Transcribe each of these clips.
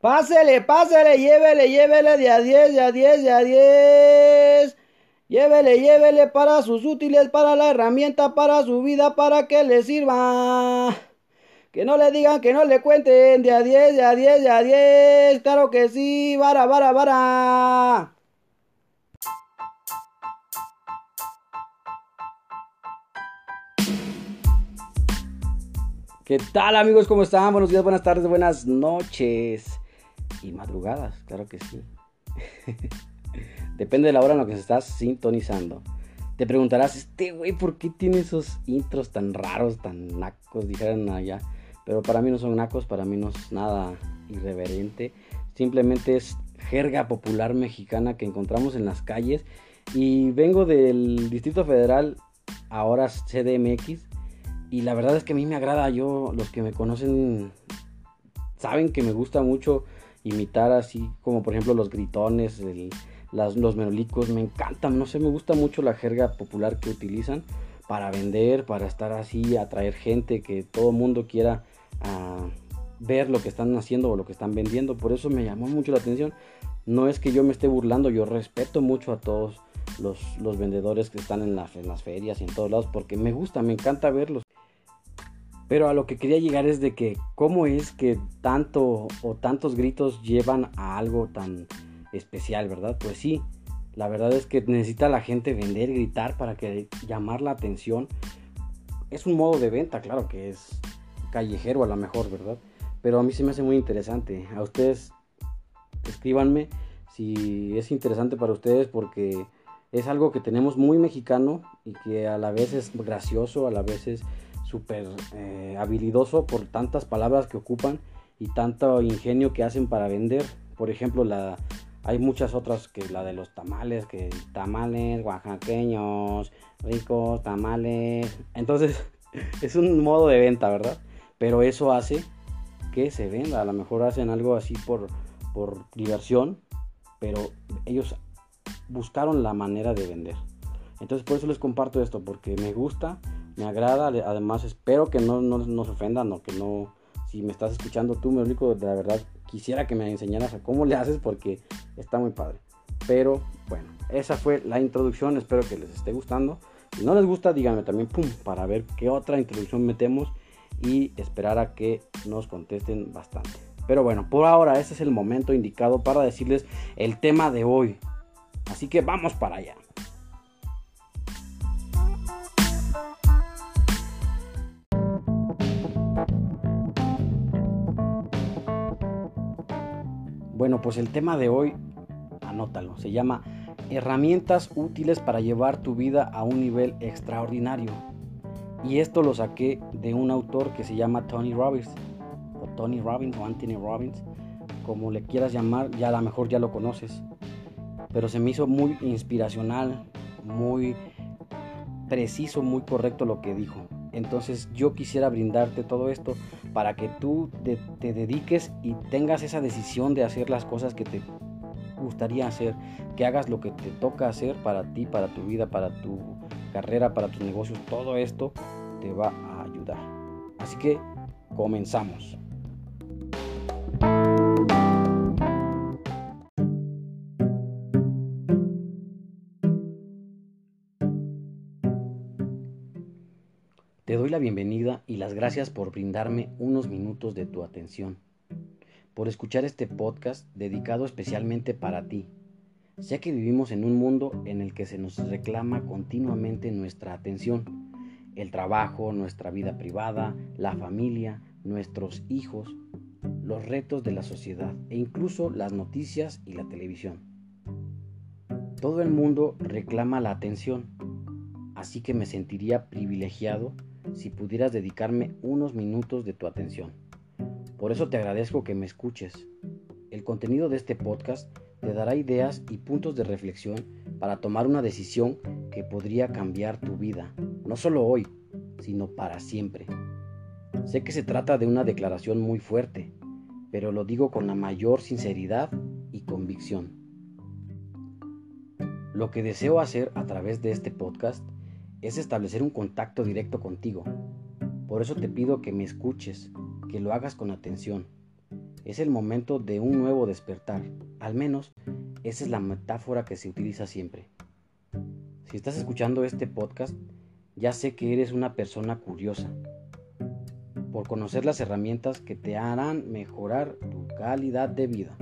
Pásele, pásele, llévele, llévele de a 10, de a 10, de a 10. Llévele, llévele para sus útiles, para la herramienta, para su vida, para que le sirva. Que no le digan, que no le cuenten, de a 10, de a 10, de a 10. Claro que sí, vara, vara, vara. ¿Qué tal amigos? ¿Cómo están? Buenos días, buenas tardes, buenas noches y madrugadas, claro que sí. Depende de la hora en la que se estás sintonizando. Te preguntarás, este güey, ¿por qué tiene esos intros tan raros, tan nacos? Dijeron allá. Pero para mí no son nacos, para mí no es nada irreverente. Simplemente es jerga popular mexicana que encontramos en las calles. Y vengo del Distrito Federal, ahora CDMX. Y la verdad es que a mí me agrada. Yo, los que me conocen, saben que me gusta mucho imitar así como por ejemplo los gritones, los menolicos, me encantan, no sé, me gusta mucho la jerga popular que utilizan para vender, para estar así, atraer gente, que todo el mundo quiera ah, ver lo que están haciendo o lo que están vendiendo, por eso me llamó mucho la atención. No es que yo me esté burlando, yo respeto mucho a todos los, los vendedores que están en, en las ferias y en todos lados, porque me gusta, me encanta verlos. Pero a lo que quería llegar es de que cómo es que tanto o tantos gritos llevan a algo tan especial, ¿verdad? Pues sí, la verdad es que necesita la gente vender, gritar para que llamar la atención. Es un modo de venta, claro que es callejero a lo mejor, ¿verdad? Pero a mí se me hace muy interesante. A ustedes escríbanme si es interesante para ustedes porque es algo que tenemos muy mexicano y que a la vez es gracioso, a la vez es súper eh, habilidoso por tantas palabras que ocupan y tanto ingenio que hacen para vender. Por ejemplo, la, hay muchas otras que la de los tamales, que tamales oaxaqueños, ricos, tamales. Entonces, es un modo de venta, ¿verdad? Pero eso hace que se venda. A lo mejor hacen algo así por, por diversión, pero ellos buscaron la manera de vender. Entonces por eso les comparto esto, porque me gusta me agrada. Además, espero que no, nos ofendan o que no. Si me estás escuchando tú, me de la verdad, quisiera que me enseñaras a cómo le haces porque está muy padre. Pero bueno, esa fue la introducción. Espero que les esté gustando. Si no les gusta, díganme también, pum, para ver qué otra introducción metemos y esperar a que nos contesten bastante. Pero bueno, por ahora ese es el momento indicado para decirles el tema de hoy. Así que vamos para allá. Bueno, pues el tema de hoy, anótalo, se llama Herramientas útiles para llevar tu vida a un nivel extraordinario. Y esto lo saqué de un autor que se llama Tony Robbins, o Tony Robbins, o Anthony Robbins, como le quieras llamar, ya a lo mejor ya lo conoces. Pero se me hizo muy inspiracional, muy preciso, muy correcto lo que dijo. Entonces yo quisiera brindarte todo esto para que tú te, dediques y tengas esa decisión de hacer las cosas que te gustaría hacer, que hagas lo que te toca hacer para ti, para tu vida, para tu carrera, para tus negocios. Todo esto te va a ayudar. Así que comenzamos. Bienvenida y las gracias por brindarme unos minutos de tu atención, por escuchar este podcast dedicado especialmente para ti. Sé que vivimos en un mundo en el que se nos reclama continuamente nuestra atención, el trabajo, nuestra vida privada, la familia, nuestros hijos, los retos de la sociedad e incluso las noticias y la televisión. Todo el mundo reclama la atención, así que me sentiría privilegiado si pudieras dedicarme unos minutos de tu atención. Por eso te agradezco que me escuches. El contenido de este podcast te dará ideas y puntos de reflexión para tomar una decisión que podría cambiar tu vida, no solo hoy, sino para siempre. Sé que se trata de una declaración muy fuerte, pero lo digo con la mayor sinceridad y convicción. Lo que deseo hacer a través de este podcast es establecer un contacto directo contigo. Por eso te pido que me escuches, que lo hagas con atención, Es el momento de un nuevo despertar. Al menos esa es la metáfora que se utiliza siempre. Si estás escuchando este podcast, ya sé que eres una persona curiosa por conocer las herramientas que te harán mejorar tu calidad de vida.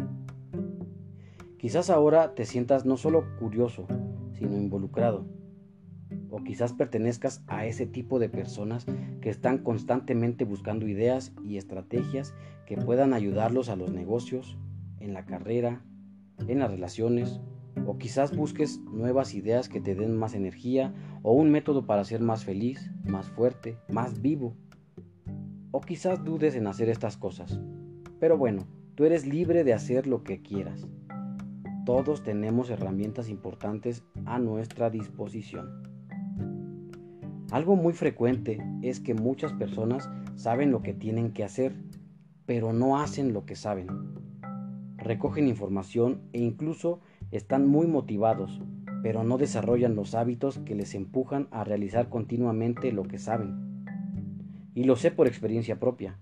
Quizás ahora te sientas no solo curioso, sino involucrado. O quizás pertenezcas a ese tipo de personas que están constantemente buscando ideas y estrategias que puedan ayudarlos a los negocios, en la carrera, en las relaciones, o quizás busques nuevas ideas que te den más energía o un método para ser más feliz, más fuerte, más vivo. O quizás dudes en hacer estas cosas. Pero bueno, tú eres libre de hacer lo que quieras. Todos tenemos herramientas importantes a nuestra disposición. Algo muy frecuente es que muchas personas saben lo que tienen que hacer, pero no hacen lo que saben. Recogen información e incluso están muy motivados, pero no desarrollan los hábitos que les empujan a realizar continuamente lo que saben. Y lo sé por experiencia propia,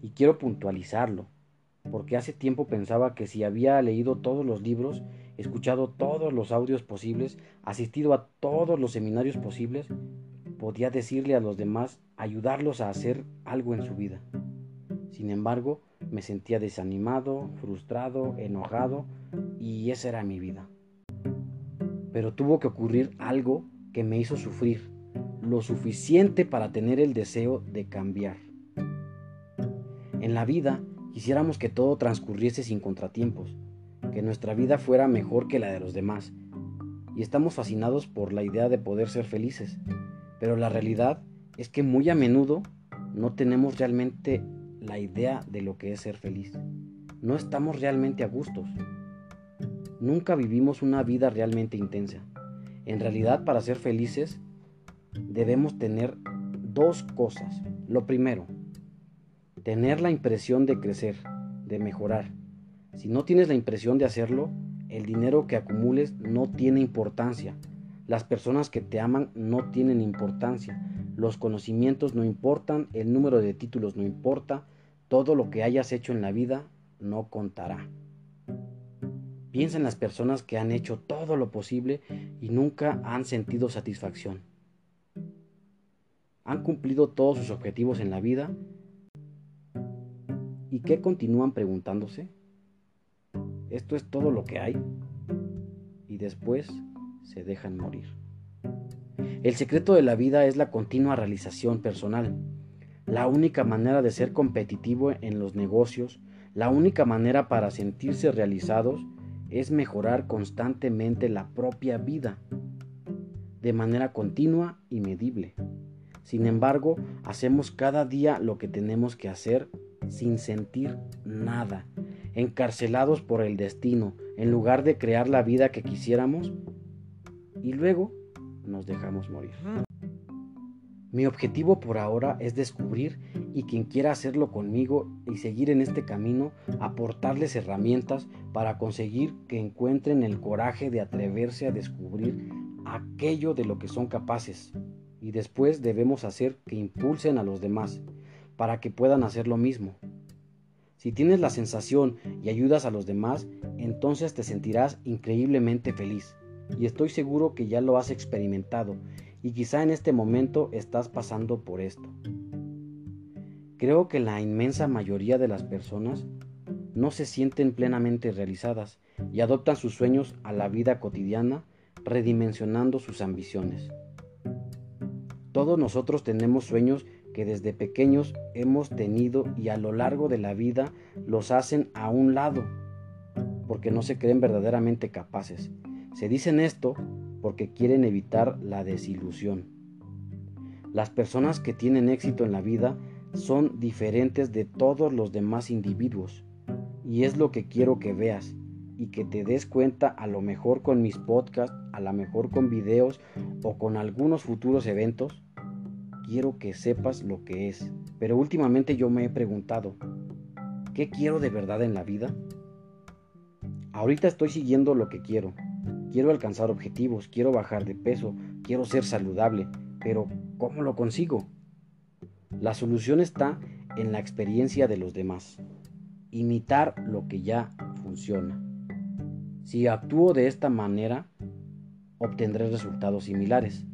y quiero puntualizarlo porque hace tiempo pensaba que si había leído todos los libros, escuchado todos los audios posibles, asistido a todos los seminarios posibles, podía decirle a los demás, ayudarlos a hacer algo en su vida. Sin embargo, me sentía desanimado, frustrado, enojado, y esa era mi vida. Pero tuvo que ocurrir algo que me hizo sufrir, lo suficiente para tener el deseo de cambiar. En la vida Quisiéramos que todo transcurriese sin contratiempos, que nuestra vida fuera mejor que la de los demás, y estamos fascinados por la idea de poder ser felices, pero la realidad es que muy a menudo no tenemos realmente la idea de lo que es ser feliz. No estamos realmente a gustos. Nunca vivimos una vida realmente intensa. En realidad, para ser felices, debemos tener dos cosas. Lo primero, tener la impresión de crecer, de mejorar. Si no tienes la impresión de hacerlo, el dinero que acumules no tiene importancia. Las personas que te aman no tienen importancia. Los conocimientos no importan, el número de títulos no importa, todo lo que hayas hecho en la vida no contará. Piensa en las personas que han hecho todo lo posible y nunca han sentido satisfacción. Han cumplido todos sus objetivos en la vida ¿Y qué continúan preguntándose? ¿Esto es todo lo que hay? Y después se dejan morir. El secreto de la vida es la continua realización personal. La única manera de ser competitivo en los negocios, la única manera para sentirse realizados es mejorar constantemente la propia vida, de manera continua y medible. Sin embargo, hacemos cada día lo que tenemos que hacer sin sentir nada, encarcelados por el destino, en lugar de crear la vida que quisiéramos, y luego nos dejamos morir. Mi objetivo por ahora es descubrir y quien quiera hacerlo conmigo y seguir en este camino, aportarles herramientas para conseguir que encuentren el coraje de atreverse a descubrir aquello de lo que son capaces. Y después debemos hacer que impulsen a los demás para que puedan hacer lo mismo. Si tienes la sensación y ayudas a los demás, entonces te sentirás increíblemente feliz. Y estoy seguro que ya lo has experimentado y quizá en este momento estás pasando por esto. Creo que la inmensa mayoría de las personas no se sienten plenamente realizadas y adoptan sus sueños a la vida cotidiana redimensionando sus ambiciones. Todos nosotros tenemos sueños que desde pequeños hemos tenido y a lo largo de la vida los hacen a un lado, porque no se creen verdaderamente capaces. Se dicen esto porque quieren evitar la desilusión. Las personas que tienen éxito en la vida son diferentes de todos los demás individuos, y es lo que quiero que veas y que te des cuenta a lo mejor con mis podcasts, a lo mejor con videos o con algunos futuros eventos quiero que sepas lo que es. Pero últimamente yo me he preguntado, ¿qué quiero de verdad en la vida? Ahorita estoy siguiendo lo que quiero. Quiero alcanzar objetivos, quiero bajar de peso, quiero ser saludable, pero ¿cómo lo consigo? La solución está en la experiencia de los demás. imitar lo que ya funciona. Si actúo de esta manera, obtendré resultados similares.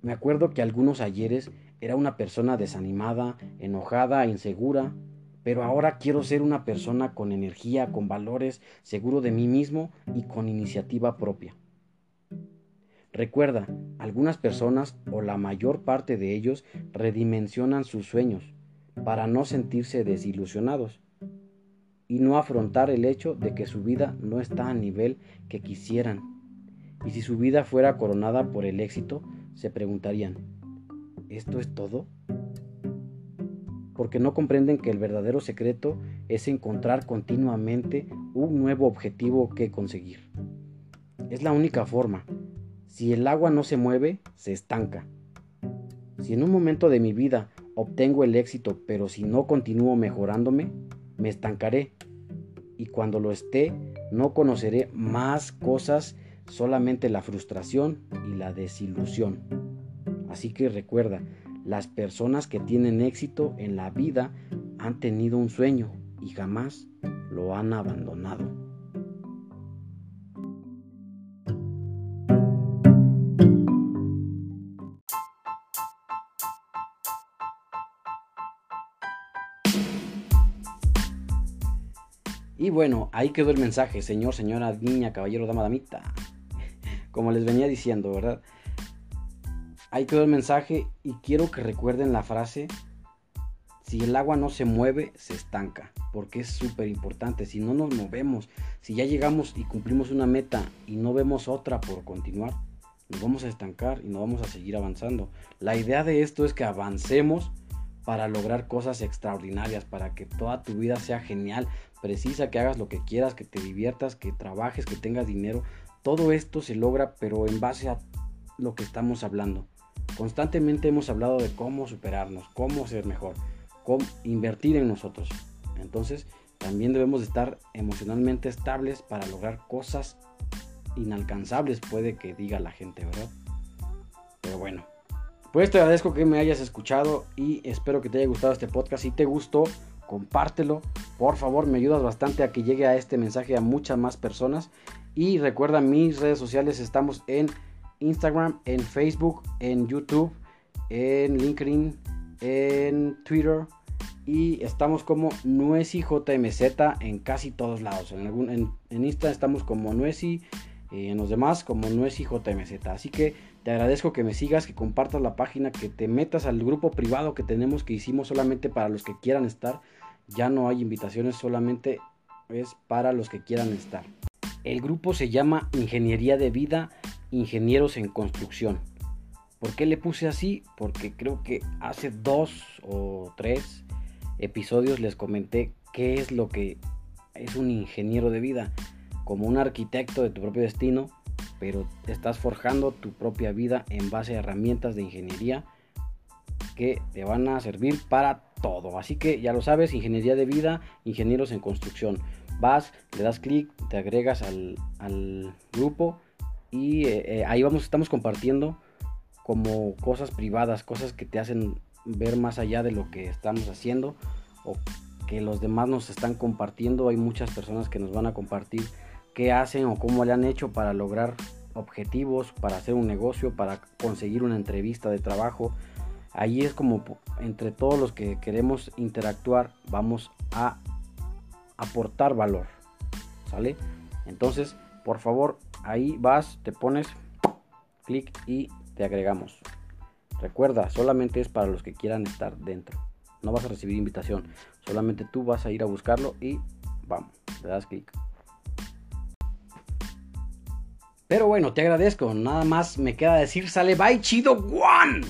Me acuerdo que algunos ayeres era una persona desanimada, enojada, insegura, pero ahora quiero ser una persona con energía, con valores, seguro de mí mismo y con iniciativa propia. Recuerda, algunas personas o la mayor parte de ellos redimensionan sus sueños para no sentirse desilusionados y no afrontar el hecho de que su vida no está a nivel que quisieran. Y si su vida fuera coronada por el éxito, se preguntarían, ¿esto es todo? Porque no comprenden que el verdadero secreto es encontrar continuamente un nuevo objetivo que conseguir. Es la única forma. Si el agua no se mueve, se estanca. Si en un momento de mi vida obtengo el éxito, pero si no continúo mejorándome, me estancaré. Y cuando lo esté, no conoceré más cosas, solamente la frustración y la desilusión. Así que recuerda, las personas que tienen éxito en la vida han tenido un sueño y jamás lo han abandonado. Y bueno, ahí quedó el mensaje, señor, señora, niña, caballero, dama, damita. Como les venía diciendo, ¿verdad? Ahí quedó el mensaje y quiero que recuerden la frase, si el agua no se mueve, se estanca, porque es súper importante. Si no nos movemos, si ya llegamos y cumplimos una meta y no vemos otra por continuar, nos vamos a estancar y no vamos a seguir avanzando. La idea de esto es que avancemos para lograr cosas extraordinarias, para que toda tu vida sea genial, precisa, que hagas lo que quieras, que te diviertas, que trabajes, que tengas dinero. Todo esto se logra, pero en base a lo que estamos hablando. Constantemente hemos hablado de cómo superarnos, cómo ser mejor, cómo invertir en nosotros. Entonces, también debemos estar emocionalmente estables para lograr cosas inalcanzables, puede que diga la gente, ¿verdad? Pero bueno, pues te agradezco que me hayas escuchado y espero que te haya gustado este podcast. Si te gustó, compártelo. Por favor, me ayudas bastante a que llegue a este mensaje a muchas más personas. Y recuerda, mis redes sociales estamos en Instagram, en Facebook, en YouTube, en LinkedIn, en Twitter. Y estamos como NuesiJMZ en casi todos lados. En, algún, Insta estamos como Nuesi, y en los demás como NuesiJMZ. Así que te agradezco que me sigas, que compartas la página, que te metas al grupo privado que tenemos que hicimos solamente para los que quieran estar. Ya no hay invitaciones, solamente es para los que quieran estar. El grupo se llama Ingeniería de Vida, Ingenieros en Construcción. ¿Por qué le puse así? Porque creo que hace dos o tres episodios les comenté qué es lo que es un ingeniero de vida. Como un arquitecto de tu propio destino, pero estás forjando tu propia vida en base a herramientas de ingeniería que te van a servir para todo. Así que ya lo sabes, ingeniería de vida, ingenieros en construcción. Vas, le das clic, te agregas al, grupo y eh, eh, ahí vamos, estamos compartiendo como cosas privadas, cosas que te hacen ver más allá de lo que estamos haciendo o que los demás nos están compartiendo. Hay muchas personas que nos van a compartir qué hacen o cómo le han hecho para lograr objetivos, para hacer un negocio, para conseguir una entrevista de trabajo. Ahí es como entre todos los que queremos interactuar vamos a aportar valor. ¿Sale? Entonces, por favor, ahí vas, te pones clic y te agregamos. Recuerda, solamente es para los que quieran estar dentro. No vas a recibir invitación. Solamente tú vas a ir a buscarlo y vamos, le das clic. Pero bueno, te agradezco. Nada más me queda decir, sale bye chido, one.